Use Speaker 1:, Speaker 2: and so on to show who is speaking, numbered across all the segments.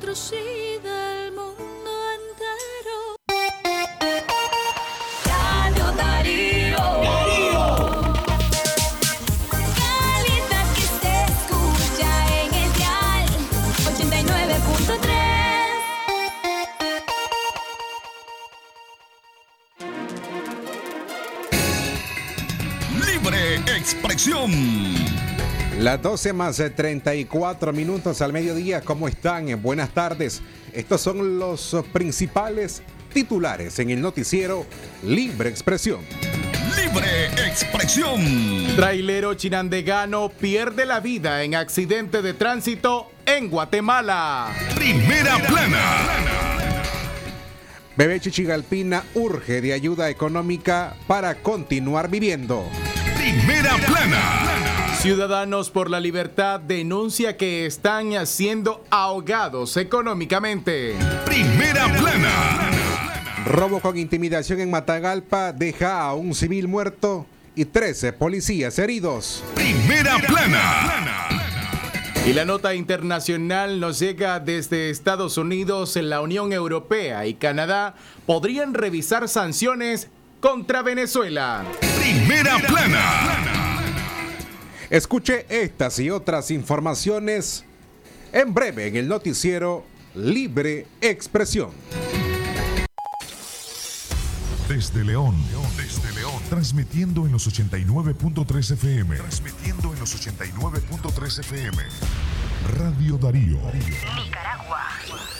Speaker 1: nosotros
Speaker 2: Las 12 más eh, 34 minutos al mediodía, ¿cómo están? Eh, Buenas tardes. Estos son los eh, principales titulares en el noticiero Libre Expresión.
Speaker 3: Libre expresión.
Speaker 4: Trailero chinandegano pierde la vida en accidente de tránsito en Guatemala.
Speaker 3: Primera plana.
Speaker 2: Bebé Chichigalpina urge de ayuda económica para continuar viviendo.
Speaker 3: Primera plana.
Speaker 4: Ciudadanos por la Libertad denuncia que están siendo ahogados económicamente.
Speaker 3: Primera plana.
Speaker 2: Robo con intimidación en Matagalpa deja a un civil muerto y 13 policías heridos.
Speaker 3: Primera plana.
Speaker 4: Y la nota internacional nos llega desde Estados Unidos, la Unión Europea y Canadá podrían revisar sanciones contra Venezuela.
Speaker 3: Primera plana.
Speaker 2: Escuche estas y otras informaciones en breve en el noticiero Libre Expresión.
Speaker 5: Desde León, desde León, transmitiendo en los 89.3 FM. Transmitiendo en los 89.3 FM. Radio Darío.
Speaker 3: Con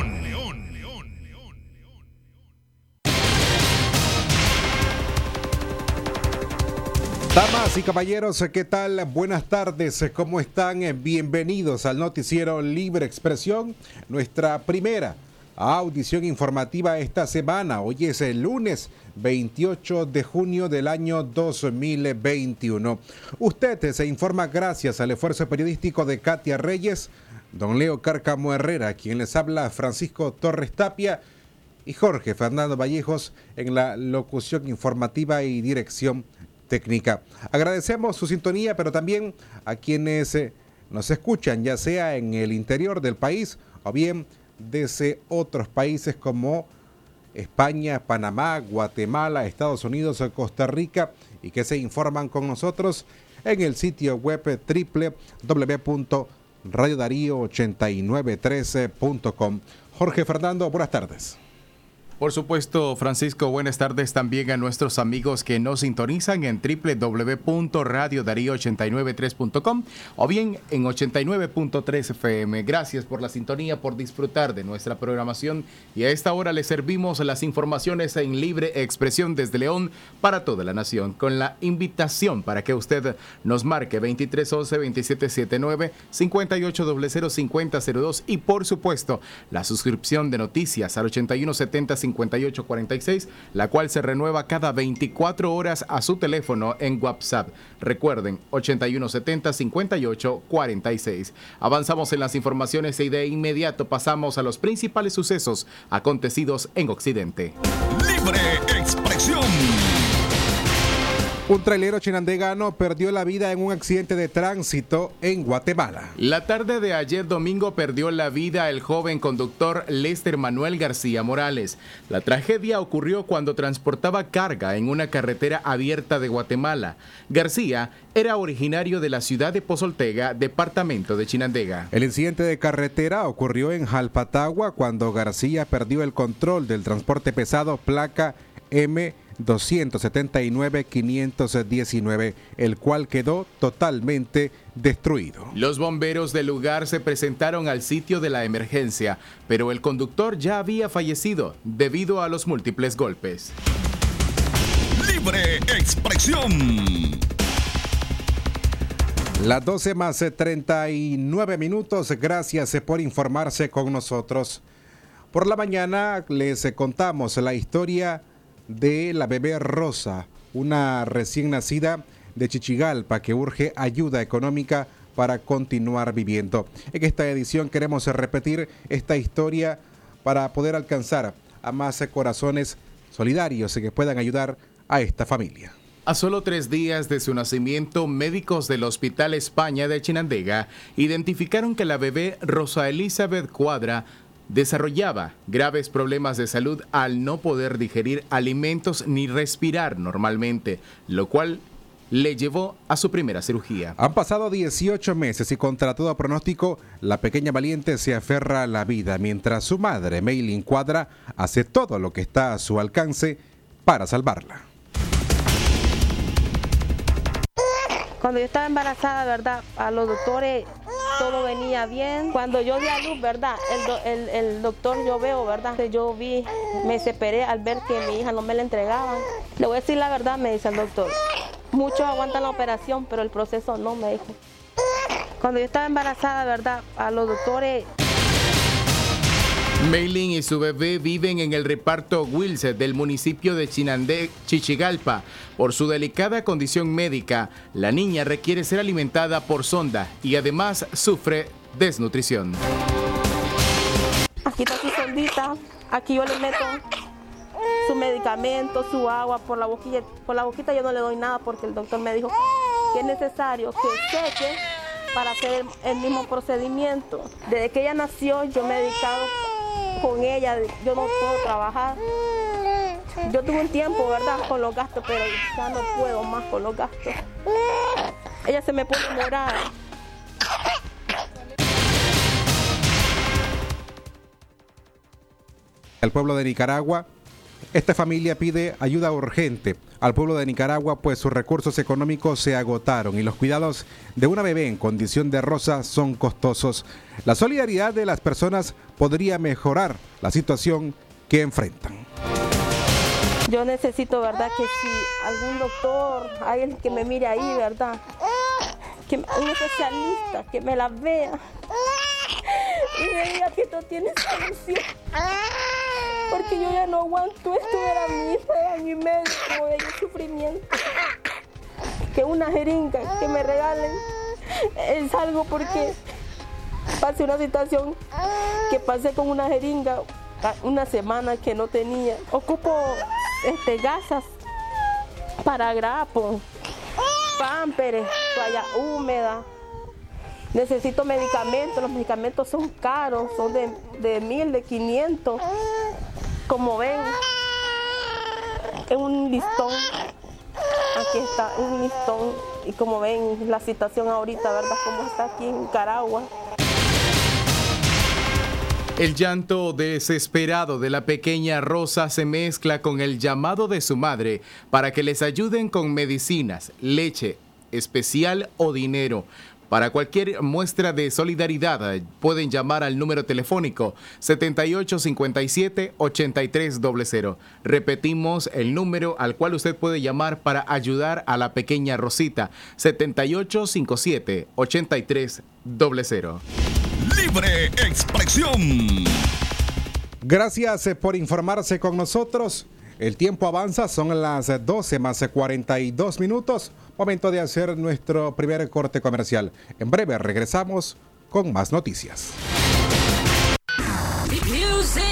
Speaker 2: Damas y caballeros, ¿qué tal? Buenas tardes, ¿cómo están? Bienvenidos al noticiero Libre Expresión, nuestra primera audición informativa esta semana. Hoy es el lunes 28 de junio del año 2021. Usted se informa gracias al esfuerzo periodístico de Katia Reyes, don Leo Cárcamo Herrera, quien les habla Francisco Torres Tapia y Jorge Fernando Vallejos en la locución informativa y dirección técnica. Agradecemos su sintonía, pero también a quienes eh, nos escuchan, ya sea en el interior del país o bien desde otros países como España, Panamá, Guatemala, Estados Unidos o Costa Rica y que se informan con nosotros en el sitio web www.radiodarío8913.com. Jorge Fernando, buenas tardes.
Speaker 4: Por supuesto, Francisco, buenas tardes también a nuestros amigos que nos sintonizan en www.radiodarío893.com o bien en 89.3 FM. Gracias por la sintonía, por disfrutar de nuestra programación y a esta hora les servimos las informaciones en libre expresión desde León para toda la nación con la invitación para que usted nos marque 2311-2779, 5800-5002 y por supuesto la suscripción de noticias al 8170 5846, la cual se renueva cada 24 horas a su teléfono en WhatsApp. Recuerden, 8170 5846. Avanzamos en las informaciones y de inmediato pasamos a los principales sucesos acontecidos en Occidente.
Speaker 3: Libre expresión.
Speaker 2: Un trailero chinandegano perdió la vida en un accidente de tránsito en Guatemala.
Speaker 4: La tarde de ayer domingo perdió la vida el joven conductor Lester Manuel García Morales. La tragedia ocurrió cuando transportaba carga en una carretera abierta de Guatemala. García era originario de la ciudad de Pozoltega, departamento de Chinandega.
Speaker 2: El incidente de carretera ocurrió en Jalpatagua cuando García perdió el control del transporte pesado placa M 279-519, el cual quedó totalmente destruido.
Speaker 4: Los bomberos del lugar se presentaron al sitio de la emergencia, pero el conductor ya había fallecido debido a los múltiples golpes.
Speaker 3: Libre expresión.
Speaker 2: Las 12 más 39 minutos, gracias por informarse con nosotros. Por la mañana les contamos la historia de la bebé Rosa, una recién nacida de Chichigalpa que urge ayuda económica para continuar viviendo. En esta edición queremos repetir esta historia para poder alcanzar a más corazones solidarios que puedan ayudar a esta familia.
Speaker 4: A solo tres días de su nacimiento, médicos del Hospital España de Chinandega identificaron que la bebé Rosa Elizabeth Cuadra desarrollaba graves problemas de salud al no poder digerir alimentos ni respirar normalmente, lo cual le llevó a su primera cirugía.
Speaker 2: Han pasado 18 meses y contra todo pronóstico, la pequeña valiente se aferra a la vida mientras su madre, Maylin Cuadra, hace todo lo que está a su alcance para salvarla.
Speaker 6: Cuando yo estaba embarazada, ¿verdad? A los doctores todo venía bien. Cuando yo di a luz, ¿verdad? El, el- doctor yo veo, ¿verdad? Yo vi, me desesperé al ver que mi hija no me la entregaban. Le voy a decir la verdad, me dice el doctor. Muchos aguantan la operación, pero el proceso no, me dijo. Cuando yo estaba embarazada, ¿verdad? A los doctores
Speaker 4: Meilin y su bebé viven en el reparto Wilse del municipio de Chinandé, Chichigalpa. Por su delicada condición médica, la niña requiere ser alimentada por sonda y además sufre desnutrición.
Speaker 6: Aquí está su sondita, aquí yo le meto su medicamento, su agua por la boquilla. Por la boquita yo no le doy nada porque el doctor me dijo que es necesario que seque para hacer el mismo procedimiento. Desde que ella nació yo me he dedicado con ella, yo no puedo trabajar. Yo tuve un tiempo, ¿verdad?, con los gastos, pero ya no puedo más con los gastos. Ella se me pone morada.
Speaker 2: Al pueblo de Nicaragua, esta familia pide ayuda urgente al pueblo de Nicaragua, pues sus recursos económicos se agotaron y los cuidados de una bebé en condición de rosa son costosos. La solidaridad de las personas podría mejorar la situación que enfrentan.
Speaker 6: Yo necesito, ¿verdad? Que si algún doctor, alguien que me mire ahí, ¿verdad? Que un especialista que me la vea y me diga que esto tiene solución. Porque yo ya no aguanto esto, era mi hija, era mi médico, de mi sufrimiento. Que una jeringa que me regalen es algo porque pasé una situación que pasé con una jeringa una semana que no tenía. Ocupo este, gasas para grapo, pámperes, toalla húmeda. Necesito medicamentos, los medicamentos son caros, son de, de mil, de 500. Como ven, es un listón. Aquí está, un listón. Y como ven, la situación ahorita, ¿verdad? Como está aquí en Caragua.
Speaker 4: El llanto desesperado de la pequeña Rosa se mezcla con el llamado de su madre para que les ayuden con medicinas, leche especial o dinero. Para cualquier muestra de solidaridad eh, pueden llamar al número telefónico 7857-8300. Repetimos el número al cual usted puede llamar para ayudar a la pequeña Rosita 7857-8300.
Speaker 3: Libre expresión.
Speaker 2: Gracias eh, por informarse con nosotros. El tiempo avanza, son las eh, 12 más eh, 42 minutos. Momento de hacer nuestro primer corte comercial. En breve regresamos con más noticias.
Speaker 1: Music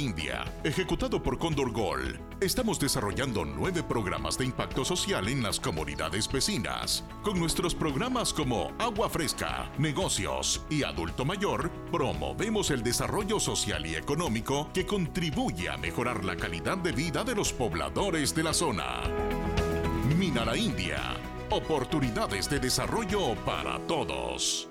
Speaker 5: India, ejecutado por Condor Gold, estamos desarrollando nueve programas de impacto social en las comunidades vecinas. Con nuestros programas como Agua Fresca, Negocios y Adulto Mayor, promovemos el desarrollo social y económico que contribuye a mejorar la calidad de vida de los pobladores de la zona. Mina la India, oportunidades de desarrollo para todos.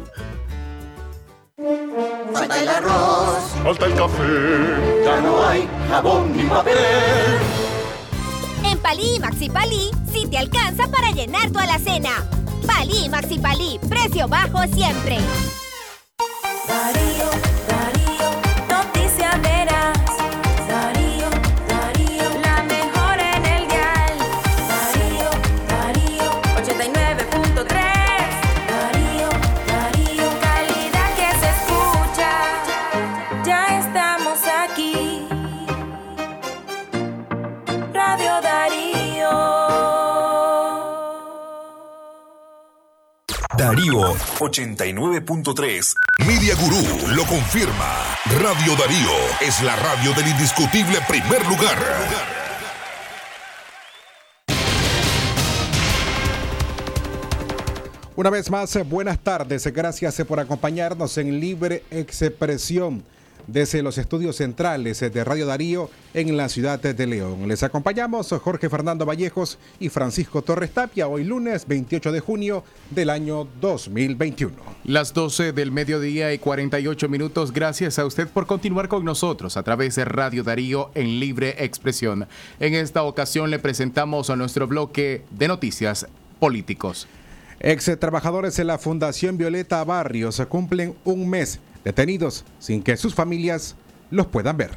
Speaker 7: Falta el arroz,
Speaker 5: Falta el café.
Speaker 7: ya no hay jabón ni papel.
Speaker 8: En Palí y Maxi Palí, sí te alcanza para llenar tu alacena. Palí y Maxi Palí, precio bajo siempre.
Speaker 9: Darío,
Speaker 3: Darío, 89.3. Media Gurú lo confirma. Radio Darío es la radio del indiscutible primer lugar.
Speaker 2: Una vez más, eh, buenas tardes. Gracias eh, por acompañarnos en Libre Expresión desde los estudios centrales eh, de Radio Darío en la ciudad de León. Les acompañamos Jorge Fernando Vallejos y Francisco Torres Tapia hoy lunes 28 de junio del año 2021.
Speaker 4: Las 12 del mediodía y 48 minutos. Gracias a usted por continuar con nosotros a través de Radio Darío en Libre Expresión. En esta ocasión le presentamos a nuestro bloque de noticias políticos.
Speaker 2: Ex trabajadores de la Fundación Violeta Barrios cumplen un mes detenidos sin que sus familias los puedan ver.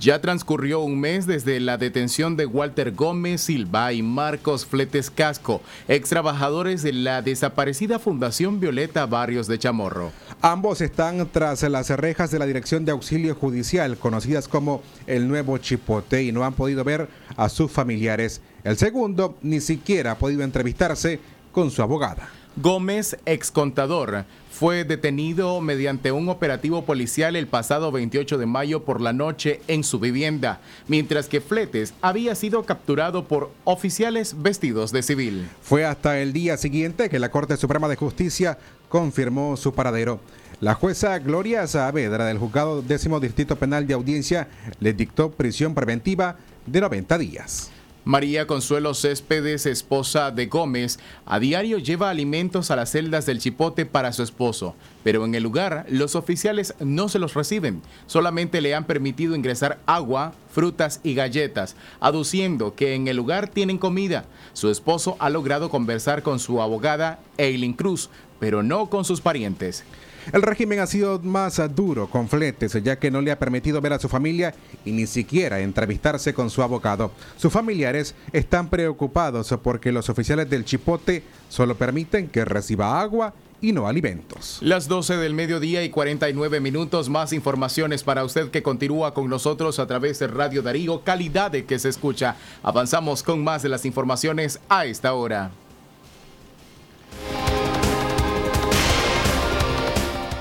Speaker 4: Ya transcurrió un mes desde la detención de Walter Gómez Silva y Marcos Fletes Casco, ex trabajadores de la desaparecida Fundación Violeta Barrios de Chamorro.
Speaker 2: Ambos están tras las rejas de la Dirección de Auxilio Judicial, conocidas como el Nuevo Chipote, y no han podido ver a sus familiares. El segundo ni siquiera ha podido entrevistarse con su abogada.
Speaker 4: Gómez, ex contador, fue detenido mediante un operativo policial el pasado 28 de mayo por la noche en su vivienda, mientras que Fletes había sido capturado por oficiales vestidos de civil.
Speaker 2: Fue hasta el día siguiente que la Corte Suprema de Justicia confirmó su paradero. La jueza Gloria Saavedra del Juzgado Décimo Distrito Penal de Audiencia le dictó prisión preventiva de 90 días.
Speaker 4: María Consuelo Céspedes, esposa de Gómez, a diario lleva alimentos a las celdas del Chipote para su esposo, pero en el lugar los oficiales no se los reciben, solamente le han permitido ingresar agua, frutas y galletas, aduciendo que en el lugar tienen comida. Su esposo ha logrado conversar con su abogada, Eileen Cruz, pero no con sus parientes.
Speaker 2: El régimen ha sido más duro con Fletes, ya que no le ha permitido ver a su familia y ni siquiera entrevistarse con su abogado. Sus familiares están preocupados porque los oficiales del Chipote solo permiten que reciba agua y no alimentos.
Speaker 4: Las 12 del mediodía y 49 minutos, más informaciones para usted que continúa con nosotros a través de Radio Darío, calidad de que se escucha. Avanzamos con más de las informaciones a esta hora.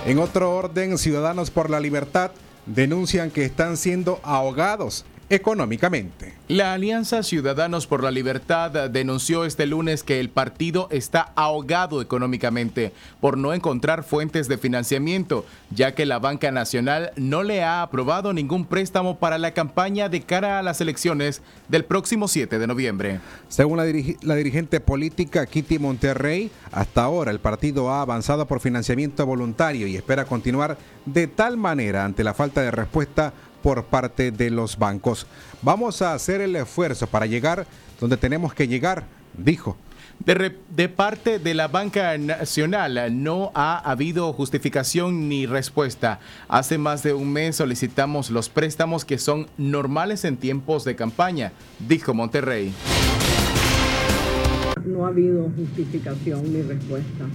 Speaker 2: En otro orden, Ciudadanos por la Libertad denuncian que están siendo ahogados económicamente.
Speaker 4: La Alianza Ciudadanos por la Libertad denunció este lunes que el partido está ahogado económicamente por no encontrar fuentes de financiamiento, ya que la banca nacional no le ha aprobado ningún préstamo para la campaña de cara a las elecciones del próximo 7 de noviembre.
Speaker 2: Según la, la dirigente política Kitty Monterrey, hasta ahora el partido ha avanzado por financiamiento voluntario y espera continuar de tal manera ante la falta de respuesta por parte de los bancos. Vamos a hacer el esfuerzo para llegar donde tenemos que llegar, dijo.
Speaker 4: De, de, parte de la banca nacional no ha habido justificación ni respuesta. Hace más de un mes solicitamos los préstamos que son normales en tiempos de campaña, dijo Monterrey.
Speaker 10: No ha habido justificación ni respuesta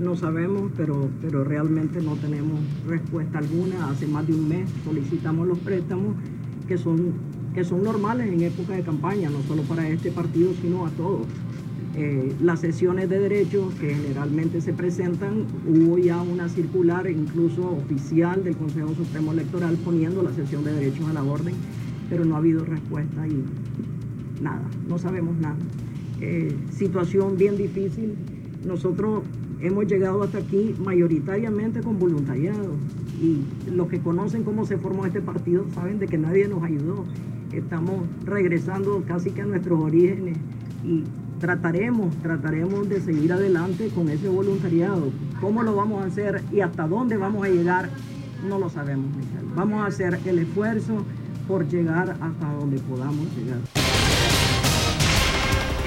Speaker 10: no sabemos, pero, pero realmente no tenemos respuesta alguna. Hace más de un mes solicitamos los préstamos que son, que son normales en época de campaña, no solo para este partido, sino a todos. Eh, las sesiones de derechos que generalmente se presentan, hubo ya una circular incluso oficial del Consejo Supremo Electoral poniendo la sesión de derechos a la orden, pero no ha habido respuesta y nada, no sabemos nada. Eh, situación bien difícil. Nosotros hemos llegado hasta aquí mayoritariamente con voluntariado y los que conocen cómo se formó este partido saben de que nadie nos ayudó. Estamos regresando casi que a nuestros orígenes y trataremos, trataremos de seguir adelante con ese voluntariado. ¿Cómo lo vamos a hacer y hasta dónde vamos a llegar? No lo sabemos, Michelle. Vamos a hacer el esfuerzo por llegar hasta donde podamos llegar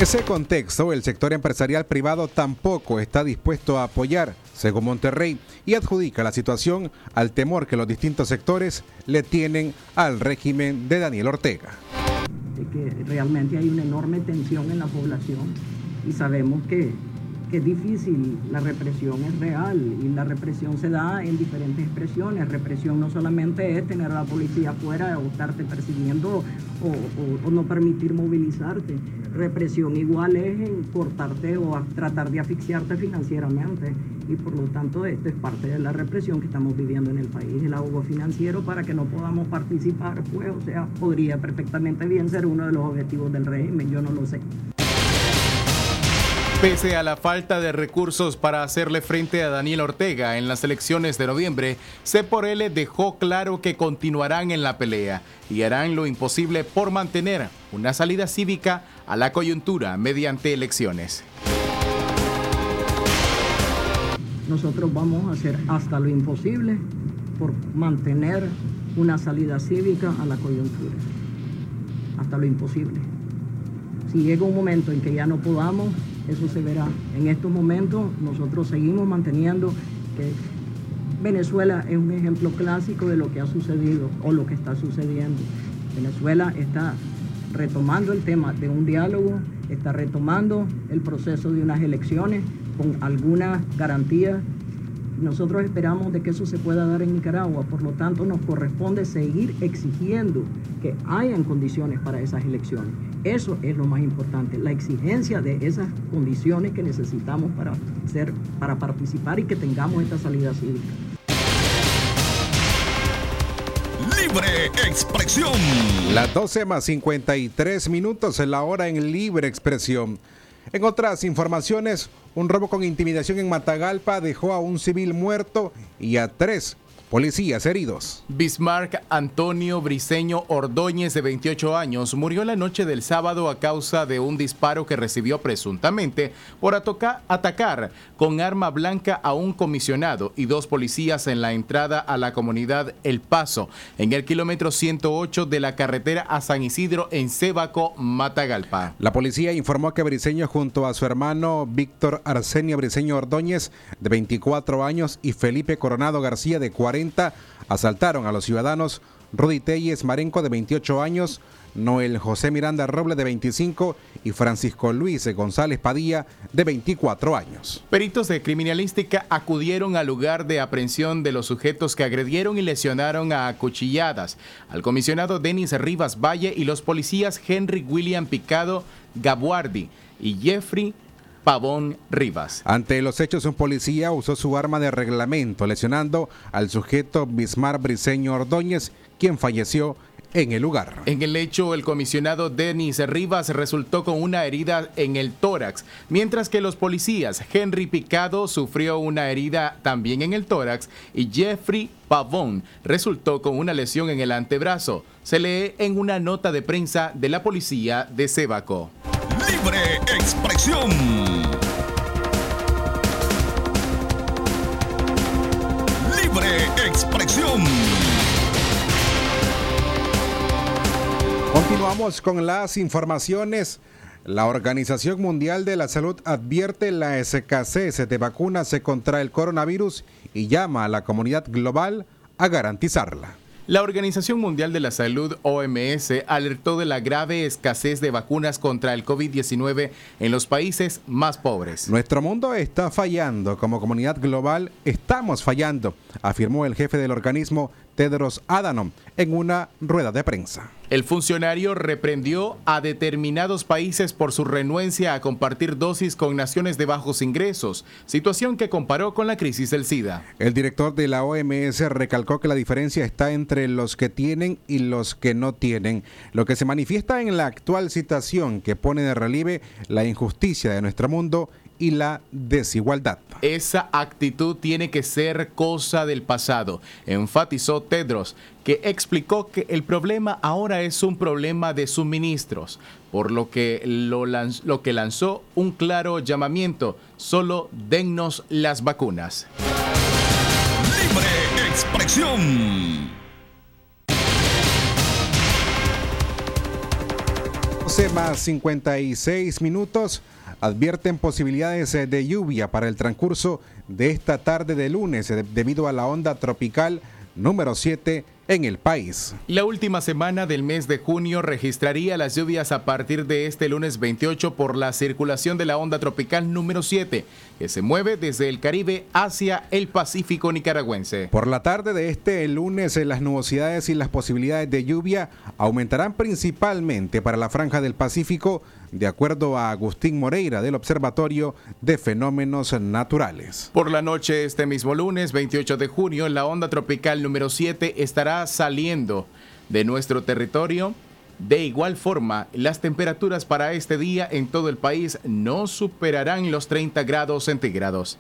Speaker 2: ese contexto, el sector empresarial privado tampoco está dispuesto a apoyar, según Monterrey, y adjudica la situación al temor que los distintos sectores le tienen al régimen de Daniel Ortega.
Speaker 10: Que realmente hay una enorme tensión en la población y sabemos que que es difícil, la represión es real y la represión se da en diferentes expresiones. Represión no solamente es tener a la policía afuera o estarte persiguiendo o, no permitir movilizarte. Represión igual es en cortarte o tratar de asfixiarte financieramente y por lo tanto esto es parte de la represión que estamos viviendo en el país, el ahogo financiero para que no podamos participar, pues o sea, podría perfectamente bien ser uno de los objetivos del régimen, yo no lo sé.
Speaker 4: Pese a la falta de recursos para hacerle frente a Daniel Ortega en las elecciones de noviembre, C por L dejó claro que continuarán en la pelea y harán lo imposible por mantener una salida cívica a la coyuntura mediante elecciones.
Speaker 10: Nosotros vamos a hacer hasta lo imposible por mantener una salida cívica a la coyuntura. Hasta lo imposible. Si llega un momento en que ya no podamos, eso se verá. En estos momentos nosotros seguimos manteniendo que Venezuela es un ejemplo clásico de lo que ha sucedido o lo que está sucediendo. Venezuela está retomando el tema de un diálogo, está retomando el proceso de unas elecciones con algunas garantías. Nosotros esperamos de que eso se pueda dar en Nicaragua, por lo tanto nos corresponde seguir exigiendo que hayan condiciones para esas elecciones Eso es lo más importante, la exigencia de esas condiciones que necesitamos para, ser, para participar y que tengamos esta salida cívica.
Speaker 3: Libre Expresión.
Speaker 2: Las 12 más 53 minutos en la hora en Libre Expresión. En otras informaciones, un robo con intimidación en Matagalpa dejó a un civil muerto y a tres Policías heridos.
Speaker 4: Bismarck Antonio Briceño Ordóñez, de 28 años, murió la noche del sábado a causa de un disparo que recibió presuntamente por atacar con arma blanca a un comisionado y dos policías en la entrada a la comunidad El Paso, en el kilómetro 108 de la carretera a San Isidro en Cebaco, Matagalpa.
Speaker 2: La policía informó que Briceño junto a su hermano Víctor Arsenio Briceño Ordóñez, de 24 años, y Felipe Coronado García, de 40 asaltaron a los ciudadanos Rudy Telles Marenco de 28 años, Noel José Miranda Roble de 25 y Francisco Luis González Padilla de 24 años.
Speaker 4: Peritos de criminalística acudieron al lugar de aprehensión de los sujetos que agredieron y lesionaron a acuchilladas al comisionado Denis Rivas Valle y los policías Henry William Picado Gabuardi y Jeffrey Pavón Rivas.
Speaker 2: Ante los hechos, un policía usó su arma de reglamento, lesionando al sujeto Bismar Briceño Ordóñez, quien falleció en el lugar.
Speaker 4: En el hecho, el comisionado Denis Rivas resultó con una herida en el tórax, mientras que los policías Henry Picado sufrió una herida también en el tórax y Jeffrey Pavón resultó con una lesión en el antebrazo. Se lee en una nota de prensa de la policía de Cebaco.
Speaker 3: Libre expresión. Libre expresión.
Speaker 2: Continuamos con las informaciones. La Organización Mundial de la Salud advierte la escasez de vacunas contra el coronavirus y llama a la comunidad global a garantizarla.
Speaker 4: La Organización Mundial de la Salud, OMS, alertó de la grave escasez de vacunas contra el COVID-19 en los países más pobres.
Speaker 2: Nuestro mundo está fallando. Como comunidad global, estamos fallando, afirmó el jefe del organismo Tedros Adhanom en una rueda de prensa.
Speaker 4: El funcionario reprendió a determinados países por su renuencia a compartir dosis con naciones de bajos ingresos, situación que comparó con la crisis del SIDA.
Speaker 2: El director de la OMS recalcó que la diferencia está entre los que tienen y los que no tienen, lo que se manifiesta en la actual situación que pone de relieve la injusticia de nuestro mundo y la desigualdad.
Speaker 4: Esa actitud tiene que ser cosa del pasado, enfatizó Tedros, que explicó que el problema ahora es un problema de suministros, por lo que, lo, lo que lanzó un claro llamamiento, solo dennos las vacunas.
Speaker 3: Libre expresión.
Speaker 2: 12 más 56 minutos advierten posibilidades eh, de lluvia para el transcurso de esta tarde de lunes eh, debido a la onda tropical número 7 en el país.
Speaker 4: La última semana del mes de junio registraría las lluvias a partir de este lunes 28 por la circulación de la onda tropical número 7, que se mueve desde el Caribe hacia el Pacífico nicaragüense.
Speaker 2: Por la tarde de este lunes, eh, las nubosidades y las posibilidades de lluvia aumentarán principalmente para la franja del Pacífico, de acuerdo a Agustín Moreira del Observatorio de Fenómenos Naturales.
Speaker 4: Por la noche este mismo lunes 28 de junio, la onda tropical número 7 estará saliendo de nuestro territorio. De igual forma, las temperaturas para este día en todo el país no superarán los 30 grados centígrados.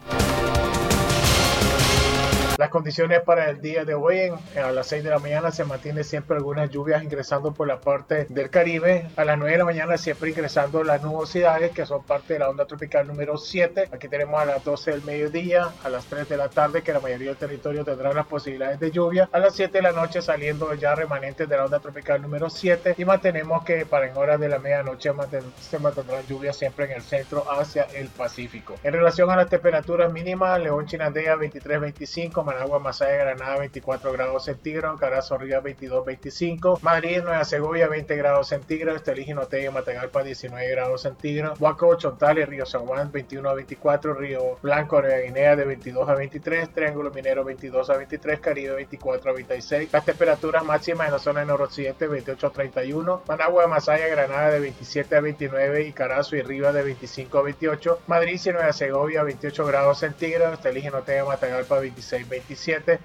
Speaker 11: Las condiciones para el día de hoy, a las 6 de la mañana se mantiene siempre algunas lluvias ingresando por la parte del Caribe. A las 9 de la mañana siempre ingresando las nubosidades que son parte de la onda tropical número 7. Aquí tenemos a las 12 del mediodía, a las 3 de la tarde que la mayoría del territorio tendrá las posibilidades de lluvia. A las 7 de la noche saliendo ya remanentes de la onda tropical número 7 y mantenemos que para en horas de la medianoche se mantendrán lluvias siempre en el centro hacia el Pacífico. En relación a las temperaturas mínimas, León Chinandea 23-25, Managua, Masaya, Granada 24 grados centígrados, Carazo, Río 22, 25, Madrid, Nueva Segovia 20 grados centígrados, Estelí, Jinotega, Matagalpa 19 grados centígrados, Huaco, Chontales, Río San Juan 21 a 24, Río Blanco, Nueva Guinea de 22 a 23, Triángulo Minero 22 a 23, Caribe 24 a 26, las temperaturas máximas en la zona noroccidente 28 a 31, Managua, Masaya, Granada de 27 a 29 y Carazo y Riva de 25 a 28, Madrid y Nueva Segovia 28 grados centígrados, Estelí, Jinotega, Matagalpa 26 27.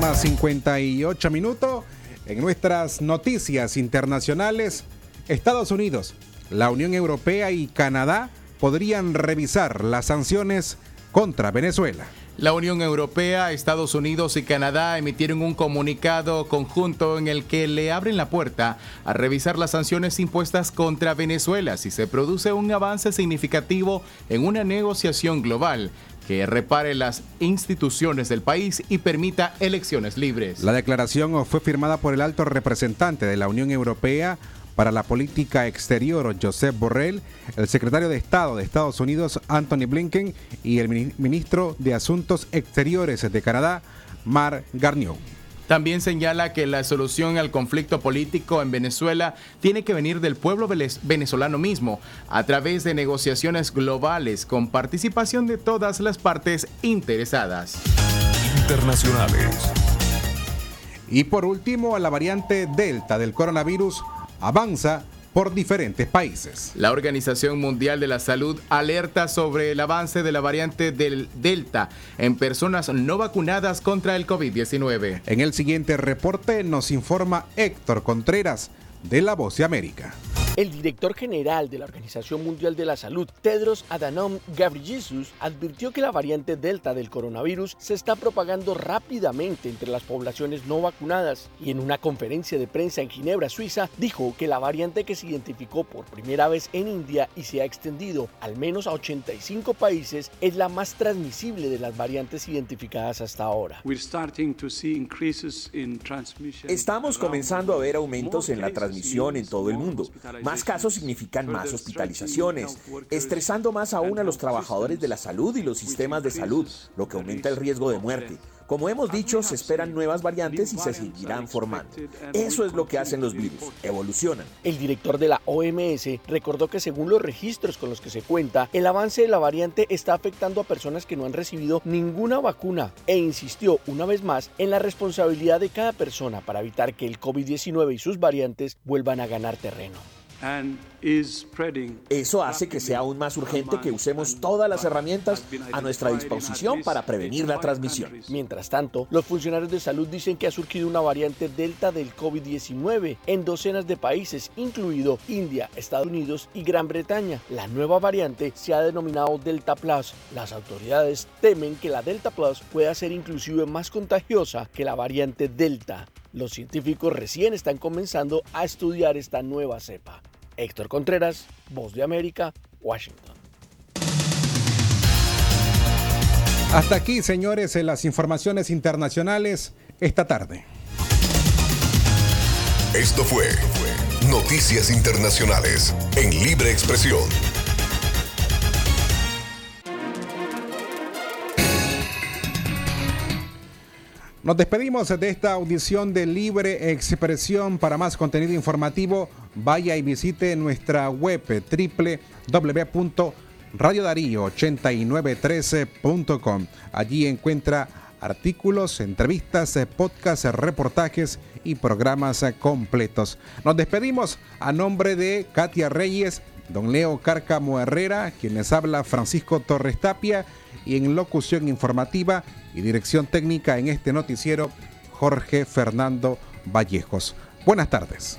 Speaker 2: más 58 minutos. En nuestras noticias internacionales, Estados Unidos, la Unión Europea y Canadá podrían revisar las sanciones contra Venezuela.
Speaker 4: La Unión Europea, Estados Unidos y Canadá emitieron un comunicado conjunto en el que le abren la puerta a revisar las sanciones impuestas contra Venezuela si se produce un avance significativo en una negociación global que repare las instituciones del país y permita elecciones libres.
Speaker 2: La declaración fue firmada por el alto representante de la Unión Europea para la política exterior, Josep Borrell, el secretario de Estado de Estados Unidos, Anthony Blinken, y el ministro de Asuntos Exteriores de Canadá, Marc Garneau.
Speaker 4: También señala que la solución al conflicto político en Venezuela tiene que venir del pueblo venezolano mismo, a través de negociaciones globales con participación de todas las partes interesadas.
Speaker 3: Internacionales.
Speaker 2: Y por último, la variante Delta del coronavirus avanza por diferentes países.
Speaker 4: La Organización Mundial de la Salud alerta sobre el avance de la variante del Delta en personas no vacunadas contra el COVID-19.
Speaker 2: En el siguiente reporte nos informa Héctor Contreras de La Voz de América.
Speaker 12: El director general de la Organización Mundial de la Salud, Tedros Adhanom Ghebreyesus, advirtió que la variante Delta del coronavirus se está propagando rápidamente entre las poblaciones no vacunadas y en una conferencia de prensa en Ginebra, Suiza, dijo que la variante que se identificó por primera vez en India y se ha extendido al menos a 85 países es la más transmisible de las variantes identificadas hasta ahora.
Speaker 13: Estamos comenzando a ver aumentos en la transmisión en todo el mundo. Más casos significan más hospitalizaciones, estresando más aún a los trabajadores de la salud y los sistemas de salud, lo que aumenta el riesgo de muerte. Como hemos dicho, se esperan nuevas variantes y se seguirán formando. Eso es lo que hacen los virus, evolucionan.
Speaker 12: El director de la OMS recordó que según los registros con los que se cuenta, el avance de la variante está afectando a personas que no han recibido ninguna vacuna e insistió una vez más en la responsabilidad de cada persona para evitar que el COVID-19 y sus variantes vuelvan a ganar terreno.
Speaker 13: and Eso hace que sea aún más urgente que usemos todas las herramientas a nuestra disposición para prevenir la transmisión.
Speaker 12: Mientras tanto, los funcionarios de salud dicen que ha surgido una variante delta del COVID-19 en docenas de países, incluido India, Estados Unidos y Gran Bretaña. La nueva variante se ha denominado Delta Plus. Las autoridades temen que la Delta Plus pueda ser inclusive más contagiosa que la variante Delta. Los científicos recién están comenzando a estudiar esta nueva cepa. Héctor Contreras, Voz de América, Washington.
Speaker 2: Hasta aquí, señores, en las informaciones internacionales esta tarde.
Speaker 3: Esto fue Noticias Internacionales en Libre Expresión.
Speaker 2: Nos despedimos de esta audición de Libre Expresión. Para más contenido informativo, vaya y visite nuestra web www.radiodarío8913.com. Allí encuentra artículos, entrevistas, podcasts, reportajes y programas completos. Nos despedimos a nombre de Katia Reyes, don Leo Cárcamo Herrera, quien les habla Francisco Torres Tapia y en locución informativa y dirección técnica en este noticiero Jorge Fernando Vallejos. Buenas tardes.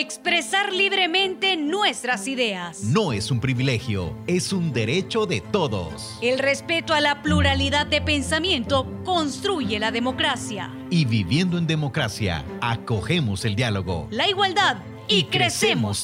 Speaker 14: Expresar libremente nuestras ideas.
Speaker 15: No es un privilegio, es un derecho de todos.
Speaker 14: El respeto a la pluralidad de pensamiento construye la democracia.
Speaker 15: Y viviendo en democracia, acogemos el diálogo.
Speaker 14: La igualdad y, crecemos